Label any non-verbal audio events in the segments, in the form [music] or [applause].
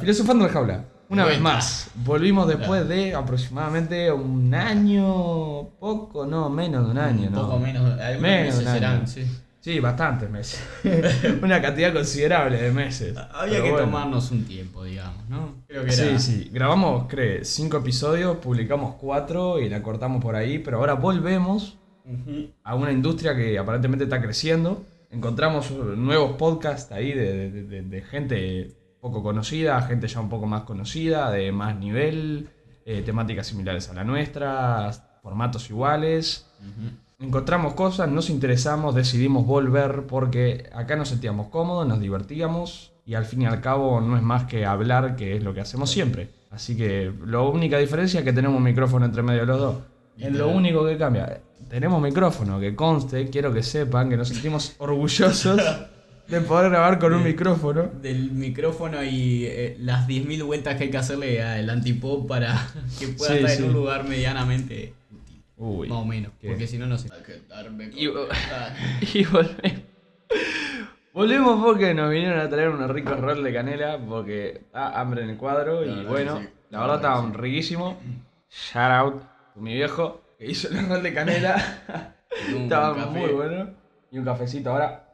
Filosofando la jaula. Una vez más, volvimos después de aproximadamente un año, poco, no, menos de un año, Un ¿no? poco menos, algunos Menos meses año. serán, sí. Sí, bastantes meses. [laughs] Una cantidad considerable de meses. Había Pero que bueno. tomarnos un tiempo, digamos, ¿no? Creo que Sí, era. sí. Grabamos, creo, cinco episodios, publicamos cuatro y la cortamos por ahí, pero ahora volvemos a una industria que aparentemente está creciendo. Encontramos nuevos podcasts ahí de, de- de- de gente poco conocida, gente ya un poco más conocida, de más nivel, eh, temáticas similares a la nuestra, formatos iguales. Encontramos cosas, nos interesamos, decidimos volver porque acá nos sentíamos cómodos, nos divertíamos y al fin y al cabo no es más que hablar, que es lo que hacemos siempre. Así que la única diferencia es que tenemos un micrófono entre medio de los dos. Es lo único que cambia. Tenemos micrófono, que conste, quiero que sepan que nos sentimos [laughs] orgullosos de poder grabar con un micrófono. Del micrófono y eh, las 10.000 vueltas que hay que hacerle al antipop para [laughs] que pueda Sí, estar sí. en un lugar medianamente útil. Uy, más o menos. ¿qué? Porque si no, no sé. Y- [laughs] volvemos. Volvemos porque nos vinieron a traer unos ricos rolls de canela porque da hambre en el cuadro La y bueno, sí. la verdad que riquísimos. Shout out a mi viejo que hizo el roll de canela. [laughs] Estaba muy bueno. Y un cafecito ahora.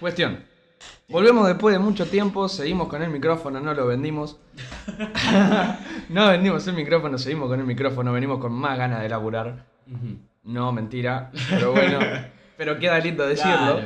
Cuestión. Volvemos después de mucho tiempo, seguimos con el micrófono, no lo vendimos. [laughs] no vendimos el micrófono, seguimos con el micrófono, venimos con más ganas de laburar. Ujú. No, mentira, pero bueno, [laughs] pero queda lindo decirlo.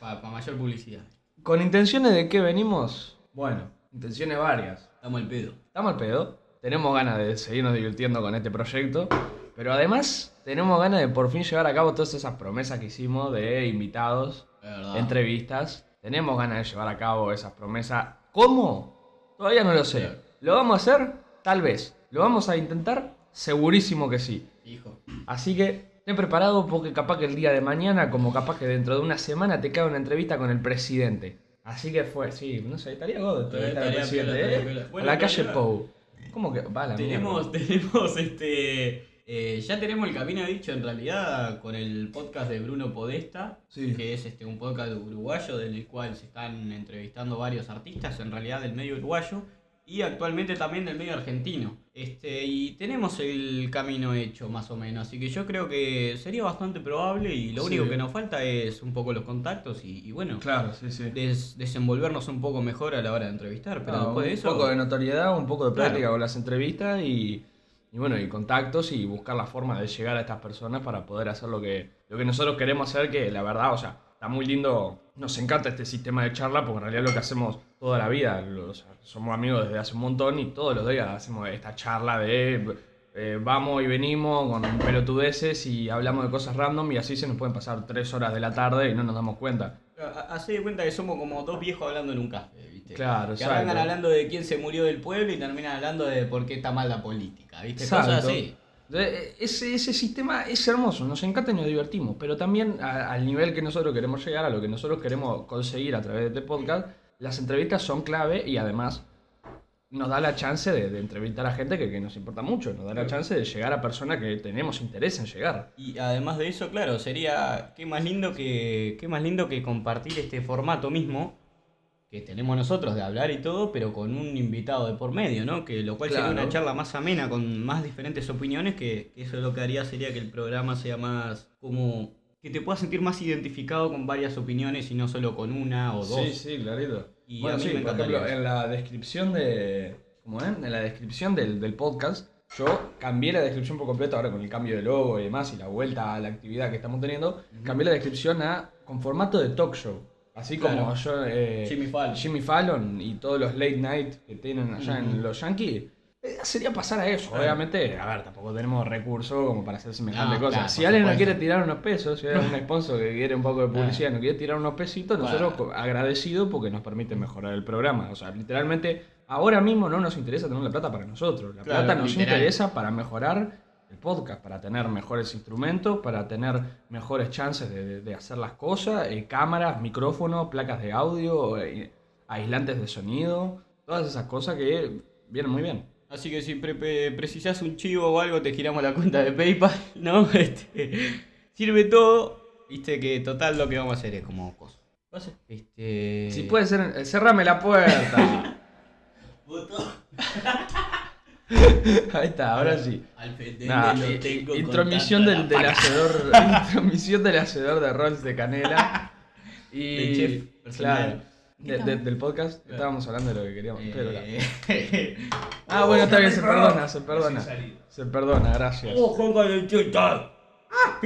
Para mayor publicidad. ¿Con intenciones de qué venimos? Bueno, intenciones varias. Estamos al pedo. Estamos al pedo, tenemos ganas de seguirnos divirtiendo con este proyecto, pero además tenemos ganas de por fin llevar a cabo todas esas promesas que hicimos de invitados. Entrevistas. Tenemos ganas de llevar a cabo esas promesas. ¿Cómo? Todavía no lo sé. Claro. ¿Lo vamos a hacer? Tal vez. ¿Lo vamos a intentar? Segurísimo que sí. Hijo. Así que ten preparado porque capaz que el día de mañana, como capaz que dentro de una semana, te cae una entrevista con el presidente. Así que fue, sí, no sé, estaría God Estaría presidente, piola, ¿eh? a la calle Pou. ¿Cómo que va la Tenemos, mierda? tenemos [laughs] este. Eh, ya tenemos el camino dicho en realidad con el podcast de Bruno Podesta, Sí. que es este un podcast uruguayo del cual se están entrevistando varios artistas, en realidad del medio uruguayo, y actualmente también del medio argentino. Este, y tenemos el camino hecho más o menos, así que yo creo que sería bastante probable y lo Sí. único que nos falta es un poco los contactos y, y bueno, Claro, sí, sí. des- desenvolvernos un poco mejor a la hora de entrevistar, pero Ah, después de un eso... poco de notoriedad, un poco de Claro. práctica con las entrevistas y, y bueno, y contactos y buscar la forma de llegar a estas personas para poder hacer lo que, lo que nosotros queremos hacer, que la verdad, o sea, está muy lindo, nos encanta este sistema de charla porque en realidad es lo que hacemos toda la vida, o sea, somos amigos desde hace un montón y todos los días hacemos esta charla de eh, vamos y venimos con pelotudeces y hablamos de cosas random y así se nos pueden pasar tres horas de la tarde y no nos damos cuenta. Hacé de cuenta que somos como dos viejos hablando en un café, ¿viste? Claro, Que exacto. arrancan hablando de quién se murió del pueblo y terminan hablando de por qué está mal la política, ¿viste? Exacto. Cosas así. De- Ese, ese sistema es hermoso, nos encanta y nos divertimos, pero también a- al nivel que nosotros queremos llegar, a lo que nosotros queremos conseguir a través de este podcast, las entrevistas son clave y además nos da la chance de, de entrevistar a gente que, que nos importa mucho, nos da la chance de llegar a personas que tenemos interés en llegar. Y además de eso, claro, sería qué más lindo que qué más lindo que compartir este formato mismo que tenemos nosotros de hablar y todo, pero con un invitado de por medio, ¿no? Que lo cual sería Claro. una charla más amena con más diferentes opiniones, que, que eso lo que haría sería que el programa sea más como que te puedas sentir más identificado con varias opiniones y no solo con una o dos. Sí, sí, clarito. Y bueno, a mí sí, me por ejemplo, eso. en la descripción de. ¿Cómo es? En la descripción del, del podcast, yo cambié la descripción por completo ahora con el cambio de logo y demás y la vuelta a la actividad que estamos teniendo. Cambié la descripción a con formato de talk show. Así como yo. eh, Jimmy Fallon. Jimmy Fallon y todos los late night que tienen allá en los Yankees. eh, Sería pasar a eso, obviamente, a ver, tampoco tenemos recursos como para hacer semejante No, cosa. claro, si alguien nos quiere tirar unos pesos, si hay algún [laughs] sponsor que quiere un poco de publicidad, nos quiere tirar unos pesitos, nosotros agradecidos porque nos permite mejorar el programa. O sea, literalmente, ahora mismo no nos interesa tener la plata para nosotros. La Claro, plata nos literal. interesa para mejorar el podcast, para tener mejores instrumentos, para tener mejores chances de, de- de hacer las cosas, eh, cámaras, micrófonos, placas de audio, eh, aislantes de sonido, todas esas cosas que vienen muy bien. Así que si pre- pre- precisás un chivo o algo, te giramos la cuenta de PayPal, [laughs] ¿no? Este, sirve todo. Viste que total lo que vamos a hacer es como cosa. Pase. Este. Si puede ser, cerrame la puerta. [laughs] [laughs] [laughs] Ahí está, ahora sí. Al Nah, lo eh, tengo intromisión del, del hacedor. [laughs] intromisión del hacedor de rolls de canela. Y. Del chef personal. claro, de- de- del podcast. Claro. Estábamos hablando de lo que queríamos. pero Eh, [laughs] Ah, bueno, está bien, se perdona, se perdona. Se perdona, gracias. ¡Oh! ¡Ah!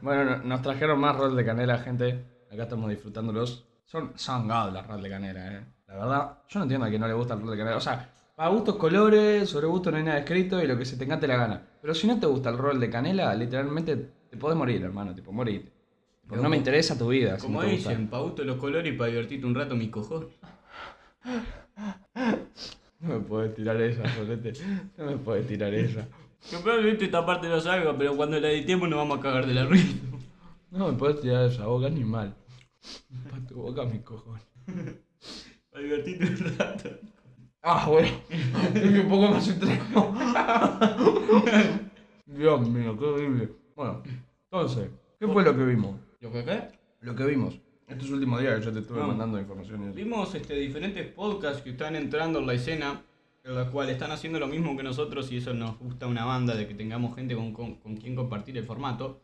Bueno, no- nos trajeron más rolls de canela, gente. Acá estamos disfrutándolos. Son, god las rolls de canela, eh. La verdad, yo no entiendo a quien no le gusta el roll de canela. O sea, para gustos colores, sobre gusto no hay nada escrito y lo que se te encante la gana. Pero si no te gusta el roll de canela, literalmente te podés morir, hermano. Tipo, morirte. Porque no me interesa tu vida. si Como no te gusta. dicen, pa' gusto los colores y para divertirte un rato, mi cojón. [laughs] No me puedes tirar esa, solete. No me puedes tirar esa. Que probablemente esta parte no salga, pero cuando la editemos nos vamos a cagar de la risa. No me puedes tirar esa boca ni mal. Pa' tu boca, mi cojón. Para divertirte un rato. Ah, bueno. Es un poco más extremo. [laughs] Dios mío, qué horrible. Bueno, entonces, ¿qué fue lo que vimos? ¿Lo que qué? Lo que vimos. Estos últimos días que yo te estuve Ah. mandando informaciones. Vimos este, diferentes podcasts que están entrando en la escena, en la cual están haciendo lo mismo que nosotros y eso nos gusta una banda de que tengamos gente con, con, con quien compartir el formato.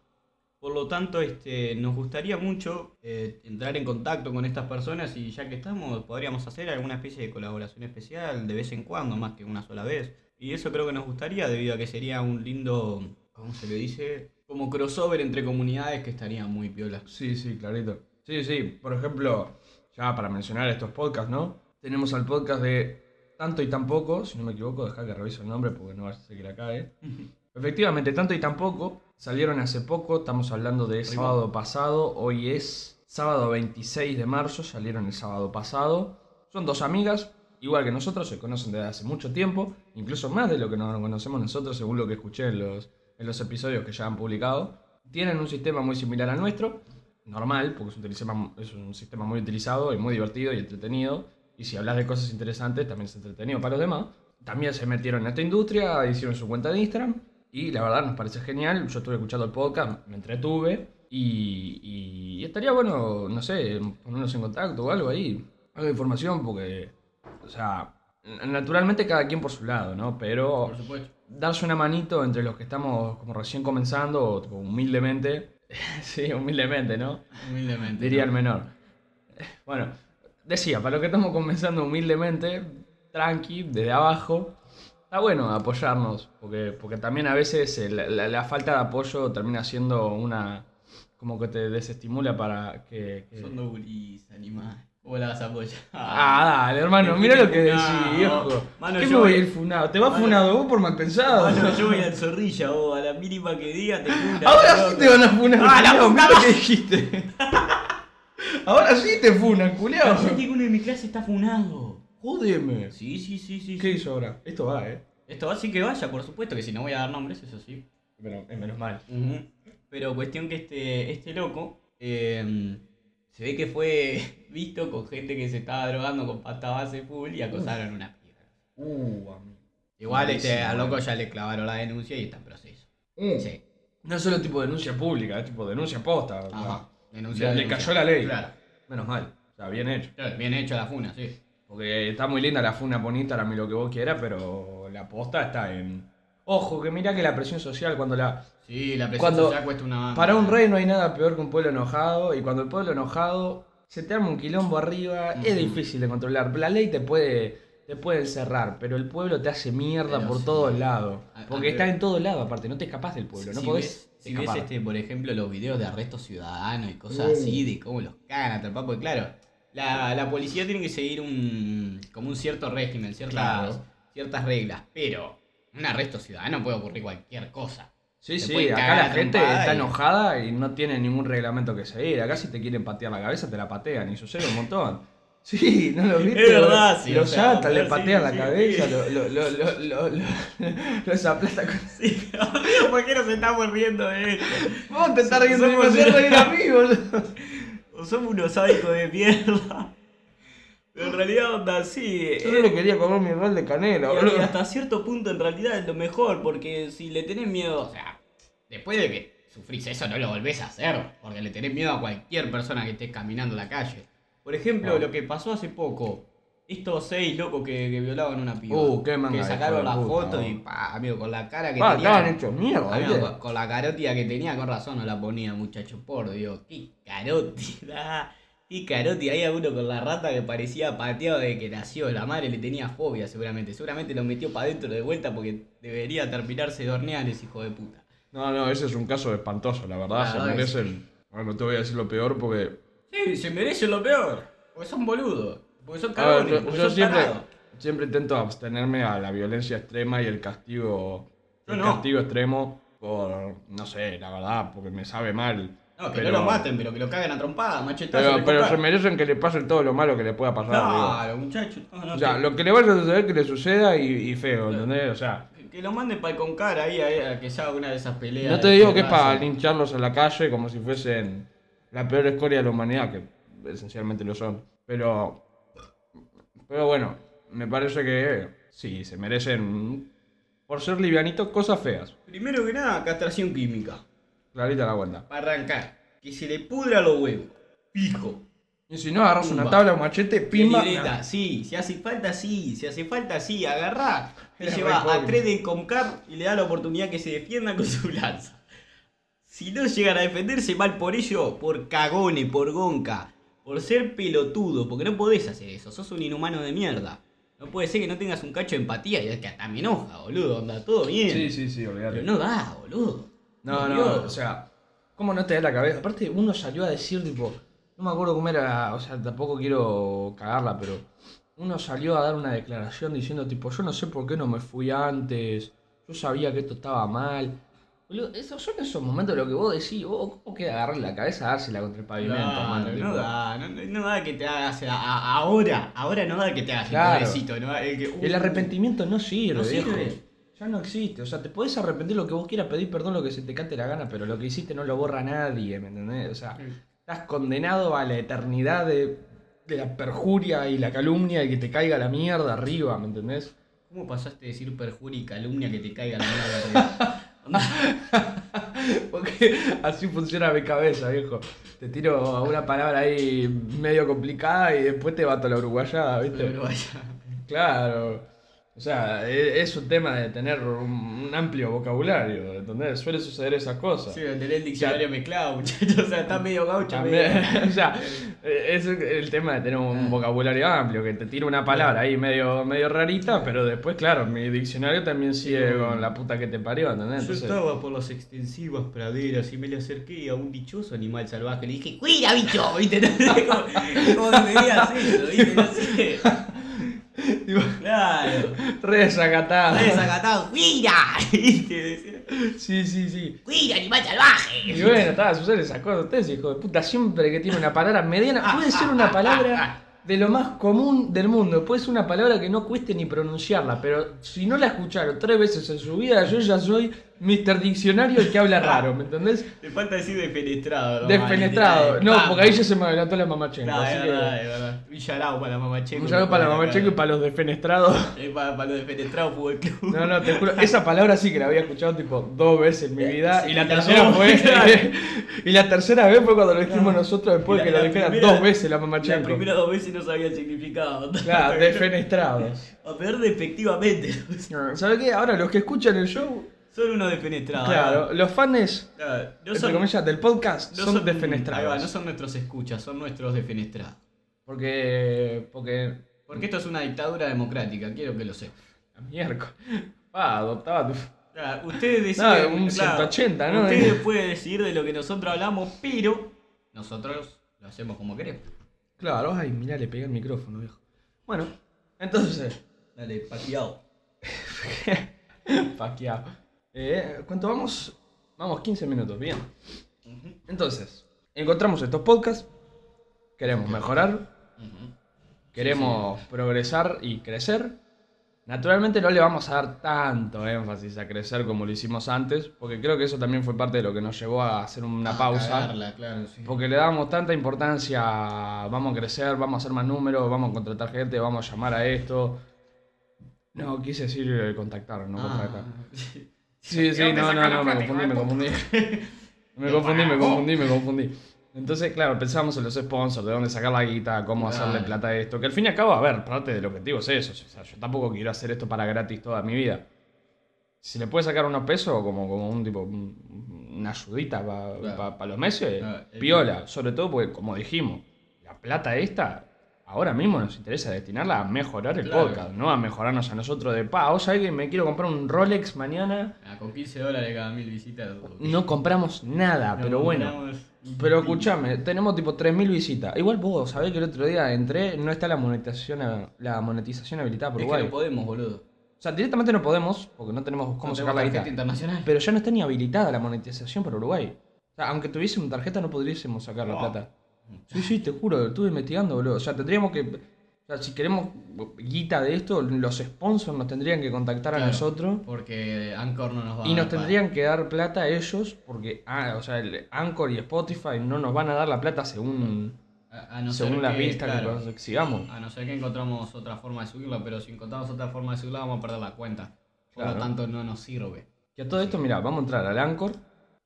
Por lo tanto, este, nos gustaría mucho eh, entrar en contacto con estas personas y ya que estamos, podríamos hacer alguna especie de colaboración especial de vez en cuando, más que una sola vez. Y eso creo que nos gustaría debido a que sería un lindo, ¿cómo se le dice? Como crossover entre comunidades que estaría muy piola. Sí, sí, clarito. Sí, sí, por ejemplo, ya para mencionar estos podcasts, ¿no? Tenemos al podcast de Tanto y Tan Poco, si no me equivoco, deja que revise el nombre porque no va a ser que la cae. [laughs] Efectivamente, Tanto y Tan Poco salieron hace poco, estamos hablando de sábado pasado, hoy es sábado 26 de marzo, salieron el sábado pasado. Son dos amigas, igual que nosotros, se conocen desde hace mucho tiempo, incluso más de lo que nos conocemos nosotros, según lo que escuché en los, en los episodios que ya han publicado. Tienen un sistema muy similar al nuestro, normal, porque es un, sistema, es un sistema muy utilizado y muy divertido y entretenido. Y si hablas de cosas interesantes, también es entretenido para los demás. También se metieron en esta industria, hicieron su cuenta de Instagram. Y la verdad nos parece genial. Yo estuve escuchando el podcast, me entretuve. Y, y estaría bueno, no sé, ponernos en contacto o algo ahí. Algo de información, porque, o sea, naturalmente cada quien por su lado, ¿no? Pero Por supuesto. darse una manito entre los que estamos como recién comenzando, o tipo, humildemente. [laughs] sí, humildemente, ¿no? Humildemente. Diría el ¿no? menor. Bueno, decía, para los que estamos comenzando humildemente, tranqui, desde abajo, está bueno apoyarnos, porque, porque también a veces eh, la, la- la falta de apoyo termina siendo una... como que te desestimula para que... que- Son guris, animal. ¿Cómo la vas a apoyar? [laughs] Ah, dale, hermano, mira lo que decís, viejo. Mano, ¿Qué yo me voy a ir funado? ¿Te vas Mano- funado vos por mal pensado? Mano, yo voy al zorrilla, vos, a la mínima que diga te cura. Ahora sí te van a funar, ¡Ah, la lo que dijiste. [laughs] Ahora sí te funan, culiao. Yo digo uno de mi clase está funado. Jódeme. Sí, sí, sí, sí. ¿Qué sí. hizo ahora? Esto va, eh. Esto así que vaya, por supuesto, que si no voy a dar nombres, eso sí. Pero es menos mal. Pero cuestión que este, este loco eh, se ve que fue [laughs] visto con gente que se estaba drogando con pasta base full y acosaron una piba. Uh, amigo. Igual este, al loco eh. ya le clavaron la denuncia y está en proceso. Uh, Sí. No solo tipo denuncia pública, es tipo denuncia posta. Ajá. Denuncia, le, cayó la ley. Claro. Menos mal. O sea, bien hecho. Claro, Bien hecho la funa, sí. Porque está muy linda la funa por Instagram y lo que vos quieras, pero la posta está en. Ojo, que mirá que la presión social cuando la. Sí, la presión Cuando- social cuesta una banda. Para un rey no hay nada peor que un pueblo enojado, y cuando el pueblo enojado se te arma un quilombo arriba, es difícil de controlar. La ley te puede, te puede encerrar, pero el pueblo te hace mierda Pero por sí. todos lados. Porque está en todos lados, aparte, no te escapas del pueblo, no si podés ves, si ves este, por ejemplo, los videos de arrestos ciudadanos y cosas Uh. así, de cómo los cagan a porque claro, la, la policía tiene que seguir un como un cierto régimen, ciertas, Claro. ciertas reglas, pero un arresto ciudadano puede ocurrir cualquier cosa. Sí, Te sí, acá la gente está y- enojada y no tiene ningún reglamento que seguir. Acá si te quieren patear la cabeza te la patean y sucede un montón. [laughs] Sí, no lo viste. Es verdad, sí, Los o sea, atan, le patean la cabeza, sí. lo, lo, lo, lo, lo, lo, los aplasta con... [laughs] Sí, pero ¿por qué nos estamos riendo de esto? Vos te estás riendo de mí, boludo. O somos unos sádicos de mierda. Pero en realidad, onda, sí. Yo eh, solo quería comer mi rol de canela, Y- Y boludo. hasta cierto punto en realidad es lo mejor, porque si le tenés miedo, o sea, después de que sufrís eso no lo volvés a hacer, porque le tenés miedo a cualquier persona que estés caminando en la calle. Por ejemplo, lo que pasó hace poco. Estos seis locos que, que violaban una piba. Uh, qué manga Que sacaron la puta, foto y pa, amigo, con la cara que Pa, tenía. estaban hechos mierda, Amigo, con, con la carótida que tenía, con razón no la ponía, muchacho. Por Dios, qué carótida. Qué carótida. Había uno con la rata que parecía pateado de que nació. La madre le tenía fobia, seguramente. Seguramente lo metió para adentro de vuelta porque debería terminarse de hornear ese hijo de puta. No, no, ese es un caso espantoso, la verdad. La se verdad merecen. Bueno, no te voy a decir lo peor porque. Sí, se merecen lo peor. Porque son boludos. Porque son A ver, cagones. yo, porque yo son siempre, tarados. siempre intento abstenerme a la violencia extrema y el castigo. Yo el no. castigo extremo por. No sé, la verdad, porque me sabe mal. No, que pero, no lo maten, pero que lo caguen a trompada, machetazo. Pero, pero se merecen que le pase todo lo malo que le pueda pasar. Claro, muchacho. No, no, O sea, que, lo que le vaya a suceder que le suceda y, y feo, ¿entendés? O sea, que lo manden para el concar ahí a, a que se haga una de esas peleas. no te digo que es raza. para lincharlos en la calle como si fuesen la peor escoria de la humanidad, que esencialmente lo son. Pero, pero bueno, me parece que sí, se merecen, por ser livianitos, cosas feas. Primero que nada, castración química. Clarita la cuenta. Para arrancar. Que se le pudra los huevos. Pijo. Y si no agarras una tabla, un machete, pimba. Libreta, sí. Si hace falta, sí. Si hace falta, sí. Agarrá. [laughs] Te lleva a tres de Comcar y le da la oportunidad que se defienda con su lanza. Si no llegan a defenderse mal por ello, por cagones, por gonca, por ser pelotudo, porque no podés hacer eso, sos un inhumano de mierda. No puede ser que no tengas un cacho de empatía y es que hasta me enoja, boludo, anda todo bien. Sí, sí, sí, olvídate. Pero no da, boludo. No, no, Dios. o sea, ¿cómo no te da la cabeza? Aparte, uno salió a decir, tipo, no me acuerdo cómo era, o sea, tampoco quiero cagarla, pero uno salió a dar una declaración diciendo, tipo, yo no sé por qué no me fui antes, yo sabía que esto estaba mal. Boludo, esos son esos momentos de lo que vos decís, vos, ¿cómo queda agarrar la cabeza, dársela contra el pavimento, Claro, mano? no da, no, no da que te hagas a- a- ahora, ahora no da que te hagas Claro. el pobrecito, ¿no? El, que, El uh, arrepentimiento no sirve, no viejo. sirve. Ya no existe. O sea, te podés arrepentir lo que vos quieras, pedir perdón lo que se te cante la gana, pero lo que hiciste no lo borra nadie, ¿me entendés? O sea, estás condenado a la eternidad de, de la perjuria y la calumnia y que te caiga la mierda arriba, ¿me entendés? ¿Cómo pasaste de decir perjuria y calumnia que te caiga la mierda? arriba? [laughs] [laughs] Porque así funciona mi cabeza, viejo. Te tiro una palabra ahí medio complicada y después te bato la uruguayada, ¿viste? Pero vaya. Claro. O sea, e- es un tema de tener un amplio vocabulario, ¿entendés? Suele suceder esas cosas. Sí, tener el diccionario mezclado, [laughs] muchachos. O sea, está medio gaucho. Medio- [laughs] o sea, es el tema de tener un vocabulario amplio, que te tira una palabra ahí medio, medio rarita, pero después, claro, mi diccionario también sigue con la puta que te parió, ¿entendés? Yo Entonces, estaba por las extensivas praderas y me le acerqué a un dichoso animal salvaje. Le dije, ¡cuida, bicho! ¿Viste? [laughs] Cómo, cómo me digas eso, ¿viste? No sé. Claro. re desacatado. Desacatado, ¡cuida! [laughs] ¿Viste? Decía, Sí, sí, sí. ¡cuida, animal salvaje! Y bueno, estaba suceder esas cosas. Ustedes, hijo de puta, siempre que tiene una palabra mediana, puede ser una palabra de lo más común del mundo. Puede ser una palabra que no cueste ni pronunciarla, pero si no la escucharon tres veces en su vida, yo ya soy Mr. Diccionario el que habla raro, ¿me entendés? Te falta decir defenestrado. literal. No, porque ahí ya se me adelantó la mamachenko. Claro, así es verdad, es verdad. Villarao para la mamacheco. un saludo para la mamachenko y para los defenestrados. [laughs] Eh, para, para los defenestrados fútbol club. No, no, te juro, esa palabra sí que la había escuchado tipo dos veces en mi vida Sí, y la tercera fue [laughs] y la tercera vez fue cuando lo dijimos nosotros después la- que lo la dijera primera- dos veces la Las mamachenko. primeras dos veces no sabía el significado. [laughs] Claro, defenestrados. A peor despectivamente. ¿Sabes qué? Ahora los que escuchan el show, Son unos defenestrados. claro, los fans, Claro, no entre son, comillas, del podcast no son, Ahí va, defenestrados. no son nuestros escuchas, son nuestros defenestrados. Porque, porque, Porque esto es una dictadura democrática, quiero que lo sepan. miércoles, ah, adoptaba tu... Claro, ustedes No, deciden. un claro, 180, ¿no? Ustedes [laughs] pueden decidir de lo que nosotros hablamos, pero nosotros lo hacemos como queremos. Claro, ay, mirá, le pegué el micrófono, viejo. Bueno, entonces, Dale, pateado. [laughs] Paqueado. Eh, ¿Cuánto vamos? Vamos, 15 minutos, bien. Entonces, encontramos estos podcasts, queremos mejorar, queremos progresar y crecer. Naturalmente no le vamos a dar tanto énfasis a crecer como lo hicimos antes, porque creo que eso también fue parte de lo que nos llevó a hacer una A pausa. cagarla, claro, sí. Porque le damos tanta importancia, a, vamos a crecer, vamos a hacer más números, vamos a contratar gente, vamos a llamar a esto. No, quise decir eh, contactar, no Ah. contratar. [laughs] Sí, sí, no, no, no, me confundí, me confundí. [laughs] Me confundí, me confundí, me confundí. Entonces, claro, pensamos en los sponsors, de dónde sacar la guita, cómo hacerle plata a esto. Que al fin y al cabo, a ver, parte del objetivo es eso. O sea, yo tampoco quiero hacer esto para gratis toda mi vida. Si le puede sacar unos pesos, como, como un tipo, un- una ayudita para Claro. los meses, el- piola. Sobre todo porque, como dijimos, la plata esta, ahora mismo nos interesa destinarla a mejorar el Claro. podcast, no a mejorarnos a nosotros de, pa, vos sabés que me quiero comprar un Rolex mañana. Ah, con 15 dólares cada mil visitas. No compramos nada, No pero bueno. compramos Pero escúchame, tenemos tipo 3.000 visitas. Igual vos sabés que el otro día entré, no está la monetización, la monetización habilitada por Es que Uruguay. no podemos, boludo. O sea, directamente no podemos, porque no tenemos cómo No sacar tenemos la tarjeta guita. internacional. Pero ya no está ni habilitada la monetización por Uruguay. O sea, aunque tuviésemos tarjeta no podríamos sacar la plata. Sí, sí, te juro, estuve investigando, boludo. O sea, tendríamos que... O sea, si queremos guita de esto, los sponsors nos tendrían que contactar a nosotros. Porque Anchor no nos va Y a nos dar para- tendrían que dar plata a ellos, porque, ah, o sea, el Anchor y Spotify no nos van a dar la plata según, A, a no según las vistas claro, que consigamos. A no ser que encontramos otra forma de subirla, pero si encontramos otra forma de subirla vamos a perder la cuenta. Por Claro. lo tanto no nos sirve. Y a todo esto, mira, vamos a entrar al Anchor,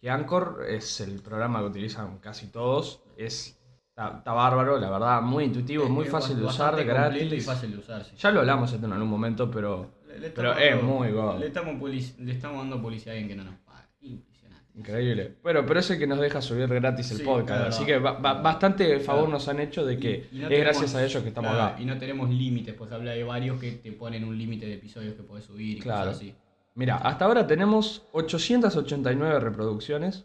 que Anchor es el programa que utilizan casi todos. Es, está, está bárbaro, la verdad, muy intuitivo, muy fácil de usar, completo y gratis. fácil de usar, sí. Ya lo hablamos esto en algún momento, pero Le- le pero estamos es muy god. Le estamos, le estamos dando publicidad a alguien que no nos paga. Impresionante. increíble. Pero, pero es el que nos deja subir gratis el Sí, podcast, así que ba- ba- bastante favor nos han hecho de que Y- y no es tenemos- gracias a ellos que estamos claro, acá. Y no tenemos límites, porque habla de varios que te ponen un límite de episodios que puedes subir y Claro. cosas así. Mira, hasta ahora tenemos 889 reproducciones.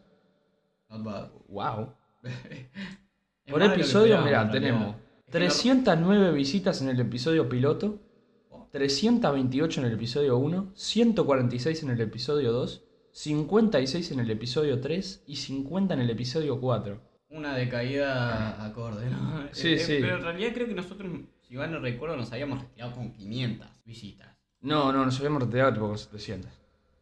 Not bad. Wow. [laughs] Por más episodio, realidad. tenemos Es que no- 309 visitas en el episodio piloto, 328 en el episodio 1, 146 en el episodio 2, 56 en el episodio 3 y 50 en el episodio 4. Una decaída acorde, ¿no? [laughs] Sí, Eh, sí. Pero en realidad creo que nosotros, si mal no recuerdo, nos habíamos retirado con 500 visitas. No, no, nos habíamos retirado tipo con 700.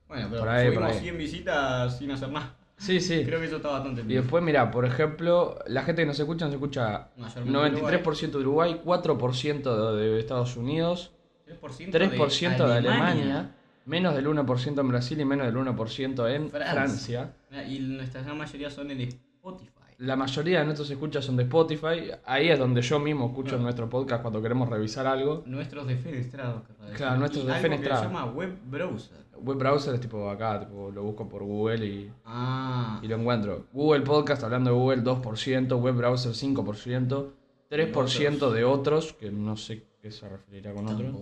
Bueno, pero ahí, subimos ahí. 100 visitas sin hacer nada. Sí, sí. Creo que eso está bastante Y bien. después, mira, por ejemplo, la gente que nos escucha nos escucha Mayormente 93% de Uruguay, 4% de Estados Unidos, 3%, 3% de Alemania, menos del 1% en Brasil y menos del 1% en Francia. Francia. Y nuestra gran mayoría son en Spotify. La mayoría de nuestros escuchas son de Spotify. Ahí es donde yo mismo escucho nuestro podcast cuando queremos revisar algo. Nuestros defenestrados. Claro, nuestros defenestrados. Se llama web browser. Web browser es tipo acá, tipo, lo busco por Google y, Ah, y lo encuentro. Google Podcast, hablando de Google, 2%, Web Browser 5%, 3% de otros, que no sé qué se referirá con otros.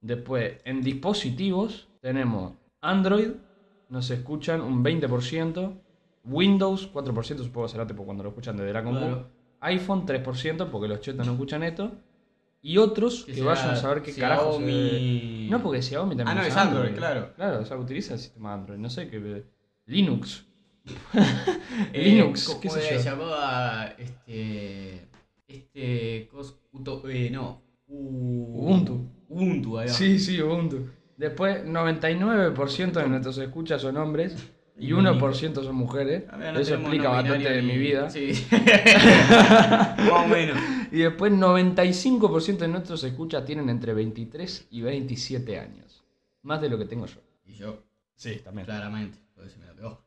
Después, en dispositivos tenemos Android, nos escuchan un 20%, Windows 4%, supongo que será tipo cuando lo escuchan desde la compu, Claro. iPhone 3%, porque los chetos no escuchan esto, y otros que, Que vayan a saber qué carajo No, porque Xiaomi también Ah, no, es Android, claro. Claro, o sea, utiliza el sistema Android, no sé qué... Linux. [laughs] [laughs] Eh, Linux, ¿cómo qué se llamaba este. Este. cos- uto- eh, no. U- Ubuntu. Ubuntu, ahí va. Sí, sí, Ubuntu. Después, 99% de nuestros escuchas son hombres y Y 1% son mujeres. No Eso explica bastante de mi vida. Sí. [laughs] Más o menos. Y después, 95% de nuestros escuchas tienen entre 23 y 27 años. Más de lo que tengo yo. Y yo, Sí, también. claramente, porque se me la pegó.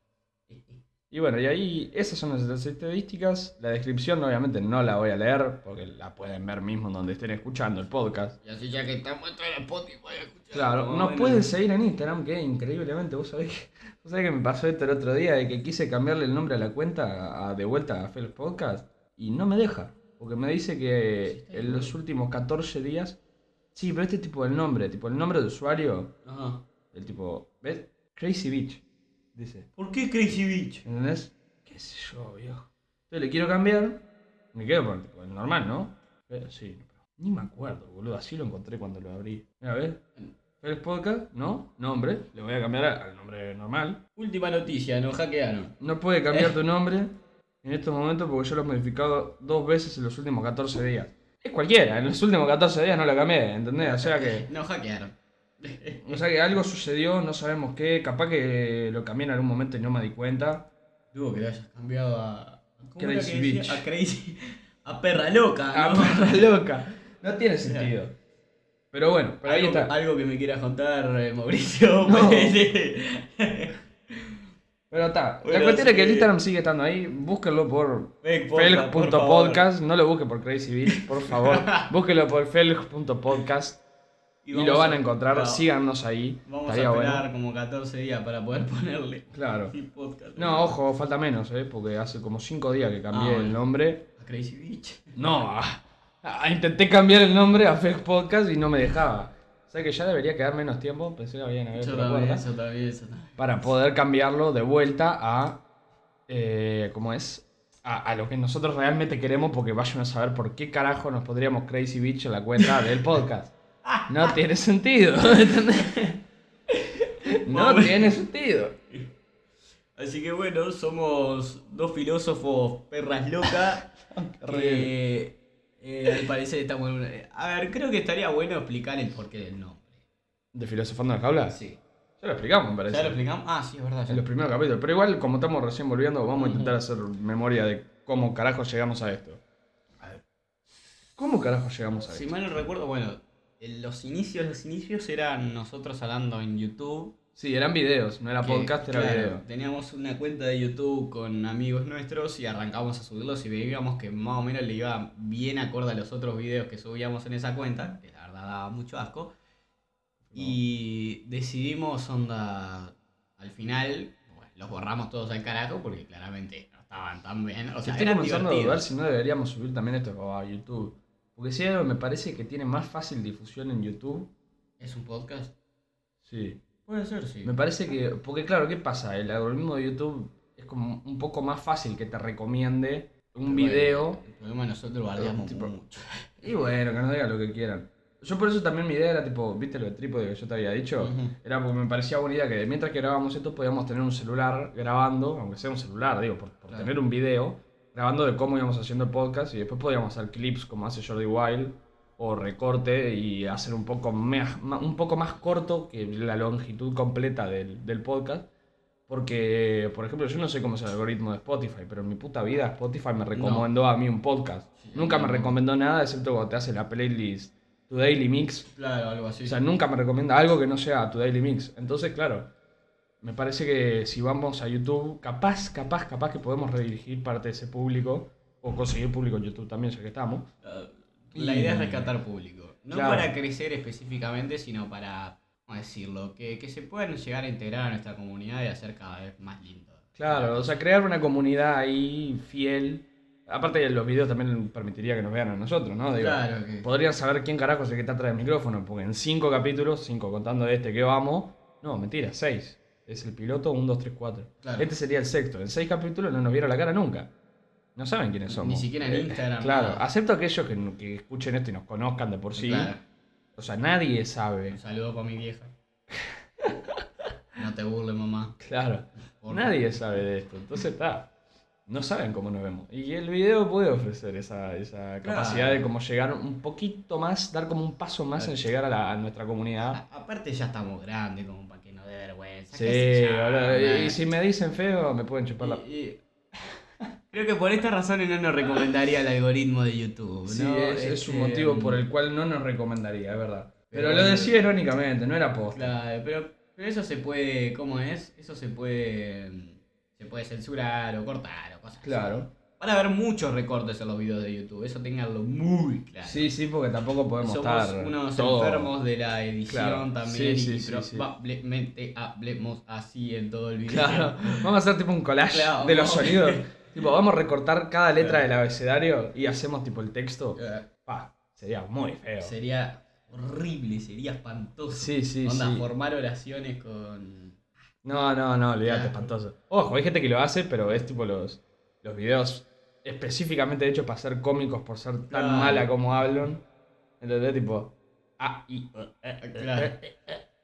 Y bueno, y ahí esas son nuestras estadísticas. La descripción obviamente no la voy a leer porque la pueden ver mismo donde estén escuchando el podcast. Y así ya que estamos en la Spotify escuchando. Claro, más o nos menos. pueden seguir en Instagram, que increíblemente, vos sabés que, vos sabés que me pasó esto el otro día de que quise cambiarle el nombre a la cuenta a- de vuelta a Fel Podcast y no me deja, porque me dice que en los últimos 14 días, sí, pero este tipo el nombre, tipo el nombre de usuario, Ajá. el tipo, ¿ves? Crazy Beach, dice, ¿Por qué Crazy Beach? ¿entendés? ¿Qué sé yo, viejo? Entonces le quiero cambiar, me quedo por tipo, el normal, ¿no? Pero sí, ni me acuerdo, boludo, así lo encontré cuando lo abrí. Mira, ¿ves? Félix Podcast, ¿no? Nombre. Le voy a cambiar al nombre normal. Última noticia, nos hackearon. No puede cambiar Eh. tu nombre en estos momentos porque yo lo he modificado dos veces en los últimos 14 días. Es cualquiera, en los últimos 14 días no lo cambié, ¿entendés? O sea que, [laughs] Nos hackearon. O sea que algo sucedió, no sabemos qué, capaz que lo cambié en algún momento y no me di cuenta. Dudo que lo hayas cambiado a. ¿Cómo era Crazy que decía? A Crazy. A perra loca. ¿no? perra [laughs] loca. No tiene sentido. Pero bueno, pero ahí está. algo que me quieras contar, eh, Mauricio. [laughs] No. [laughs] Pero está, la cuestión es que el. Instagram sigue estando ahí, búsquenlo por por felg.podcast, no lo busquen por Crazy Beach, por favor, búsquenlo por felg.podcast y, lo van a encontrar, claro, síganos ahí, Vamos estaría a esperar bueno. como 14 días para poder [laughs] ponerle. Claro. podcast. No, ojo, falta menos, ¿eh? porque hace como 5 días que cambié Ah, el nombre. A Crazy Beach. [laughs] No, intenté cambiar el nombre a Felg Podcast y no me dejaba. O sea que ya debería quedar menos tiempo, pensé que habían también. para poder cambiarlo de vuelta a. Eh, ¿Cómo es? A, a lo que nosotros realmente queremos, porque vayan a saber por qué carajo nos pondríamos Crazy Beach en la cuenta del podcast. [laughs] No tiene sentido. [laughs] No tiene sentido. Así que bueno, somos dos filósofos perras locas [laughs] que eh, al parecer estamos en una... A ver, creo que estaría bueno explicar el porqué del nombre. ¿De Filosofando en la Jaula? Sí. Ya lo explicamos, me parece. ¿Ya lo explicamos? Ah, sí, es verdad. En los primeros capítulos. Pero igual, como estamos recién volviendo, vamos a intentar hacer memoria de cómo carajo llegamos a esto. A ver. ¿Cómo carajo llegamos a Si esto? mal no recuerdo, bueno, en los inicios, los inicios eran nosotros hablando en YouTube. Sí, eran videos, no era que, podcast, era claro, video. Teníamos una cuenta de YouTube con amigos nuestros y arrancamos a subirlos y veíamos que más o menos le iba bien acorde a los otros videos que subíamos en esa cuenta, que la verdad daba mucho asco. Y decidimos, onda, al final, bueno, los borramos todos al carajo porque claramente no estaban tan bien. O sea, Estoy comenzando a dudar si no deberíamos subir también esto a YouTube. Porque si algo me parece que tiene más fácil difusión en YouTube. ¿Es un podcast? Sí. Puede ser, sí. Me parece que. Porque claro, ¿qué pasa? El algoritmo de YouTube es como un poco más fácil que te recomiende un video. El problema nosotros bardeamos Tipo- mucho. Y bueno, que nos digan lo que quieran. Yo por eso también mi idea era tipo, ¿viste lo de trípode que yo te había dicho? Era porque me parecía buena idea que mientras que grabábamos esto podíamos tener un celular grabando, aunque sea un celular, digo, por, por Claro. tener un video, grabando de cómo íbamos haciendo el podcast y después podíamos hacer clips como hace Jordi Wild o recorte y hacer un poco más, un poco más corto que la longitud completa del, del podcast. Porque, por ejemplo, yo no sé cómo es el algoritmo de Spotify, pero en mi puta vida Spotify me recomendó a mí un podcast. Sí, Nunca me recomendó nada, excepto cuando te hace la playlist Tu Daily Mix. Claro, algo así. O sea, nunca me recomienda algo que no sea Tu Daily Mix. Entonces, claro, me parece que si vamos a YouTube, capaz, capaz, capaz que podemos redirigir parte de ese público o conseguir público en YouTube también, ya que estamos. Uh, La idea es rescatar público. No Claro. para crecer específicamente, sino para, ¿cómo decirlo? Que, que se puedan llegar a integrar a nuestra comunidad y hacer cada vez más lindo. Claro, o sea, crear una comunidad ahí fiel. Aparte, los videos también permitiría que nos vean a nosotros, ¿no? Digo, Claro que- Podrían saber quién carajo es el que está atrás del micrófono, porque en cinco capítulos, cinco contando de este que vamos, no, mentira, seis. Es el piloto 1, 2, 3, 4. Claro. Este sería el sexto. En seis capítulos no nos vieron la cara nunca. No saben quiénes somos. Ni siquiera en Eh, Instagram, Claro, nada. acepto aquellos que, que escuchen esto y nos conozcan de por sí. Claro. O sea, nadie sabe. Un saludo para mi vieja. [laughs] No te burles, mamá. Claro. Nadie sabe de esto. Entonces está. No saben cómo nos vemos. Y el video puede ofrecer esa, esa capacidad Claro. de como llegar un poquito más, dar como un paso más en llegar a, la- a nuestra comunidad. Aparte ya estamos grandes como para que no dé vergüenza. Sí, y, si me dicen feo, me pueden chupar la. Y- [laughs] Creo que por estas razones no nos recomendaría el algoritmo de YouTube. Sí, ¿no? es, es un Este, motivo por el cual no nos recomendaría, es verdad. Pero, Pero- lo decía irónicamente, no era posta. Claro, pero, pero eso se puede, ¿cómo es? Eso se puede se puede censurar o cortar o cosas así. Claro. Van a haber muchos recortes en los videos de YouTube, eso tenganlo muy claro. Sí, sí, porque tampoco podemos Somos estar. unos todo- enfermos de la edición Claro. también Sí, sí, y sí, probablemente hablemos así en todo el video. Claro, vamos a hacer tipo un collage Claro, de los sonidos. [laughs] tipo, vamos a recortar cada letra del abecedario y hacemos tipo el texto. Eh, Pa, sería muy feo. Sería horrible, sería espantoso. Sí, sí, Onda, sí. formar oraciones con... No, no, no, olvídate, Claro. espantoso. Ojo, hay gente que lo hace, pero es tipo los, los videos específicamente hechos para ser cómicos por ser tan Claro. mala como hablan. ¿Entendés? Tipo, A, I, E, E, E, Claro.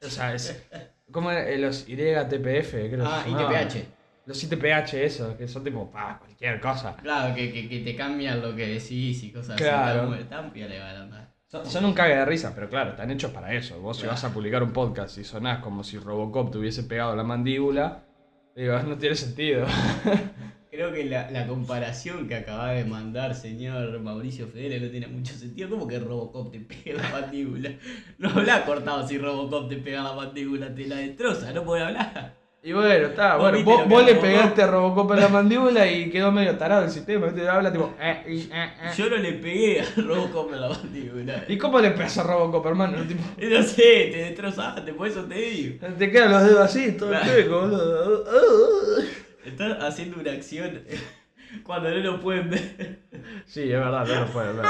O sea, es. ¿Cómo? Eh, Los YTPF, creo Ah, llamaban. ITPH. Los ITPH, esos, que son tipo, pa, cualquier cosa. Claro, que, que, que te cambian lo que decís y cosas Claro. así. Tan, tan piola van a andar. Son, un cague de risa, pero claro, están hechos para eso. Vos si vas a publicar un podcast y sonás como si Robocop te hubiese pegado la mandíbula, digo, no tiene sentido. [laughs] Creo que la, la comparación que acaba de mandar señor Mauricio Fedele no tiene mucho sentido. ¿Cómo que Robocop te pega la mandíbula? No habla cortado si Robocop te pega la mandíbula, te la destroza, no puede hablar. Y bueno, está, Vos bueno, vos, vos le pegaste a Robocop en la [laughs] mandíbula y quedó medio tarado el sistema, ¿viste? Habla tipo, eh, eh, eh. Yo no le pegué a Robocop en la mandíbula. ¿Y cómo le pegas a Robocop, hermano? Tipo, [laughs] No sé, te destrozaste, por eso te digo. te quedan los dedos así, todo Claro. chueco, boludo. [laughs] Estás haciendo una acción cuando no lo pueden ver. Sí, es verdad, no lo puedes ver.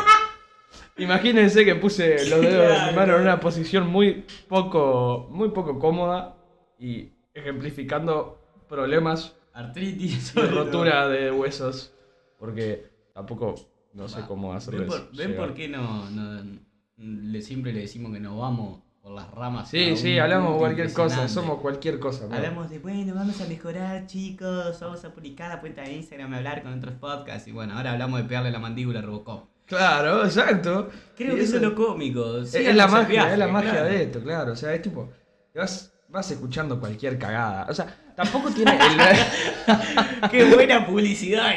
Imagínense que puse los dedos de mi mano en una posición muy poco, muy poco cómoda y ejemplificando problemas Artritis. y [laughs] rotura de huesos. Porque tampoco no sé cómo hacerles ¿Ven por, ven por qué no, no- le, siempre le decimos que nos vamos por las ramas? a Sí, sí, hablamos cualquier cosa, somos cualquier cosa. Hablamos de, bueno, vamos a mejorar, chicos, vamos a publicar la cuenta de Instagram, hablar con otros podcasts. Y bueno, ahora hablamos de pegarle la mandíbula a Robocop. Claro, exacto. Creo Y que eso es lo cómico. Es, síganos es la magia, viaje, es la magia claro. de esto, claro. O sea, es tipo, te vas, vas escuchando cualquier cagada. O sea, tampoco tiene el... [laughs] Qué buena publicidad.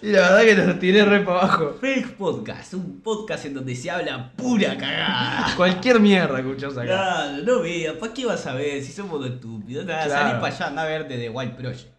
Sí, la verdad que lo tiré re para abajo. Fake Podcast, un podcast en donde se habla pura cagada. Cualquier mierda escuchás acá. Claro, no veas, ¿para qué vas a ver si somos dos estúpidos? Nada, Claro. Salí para allá, anda a ver de The Wild Project.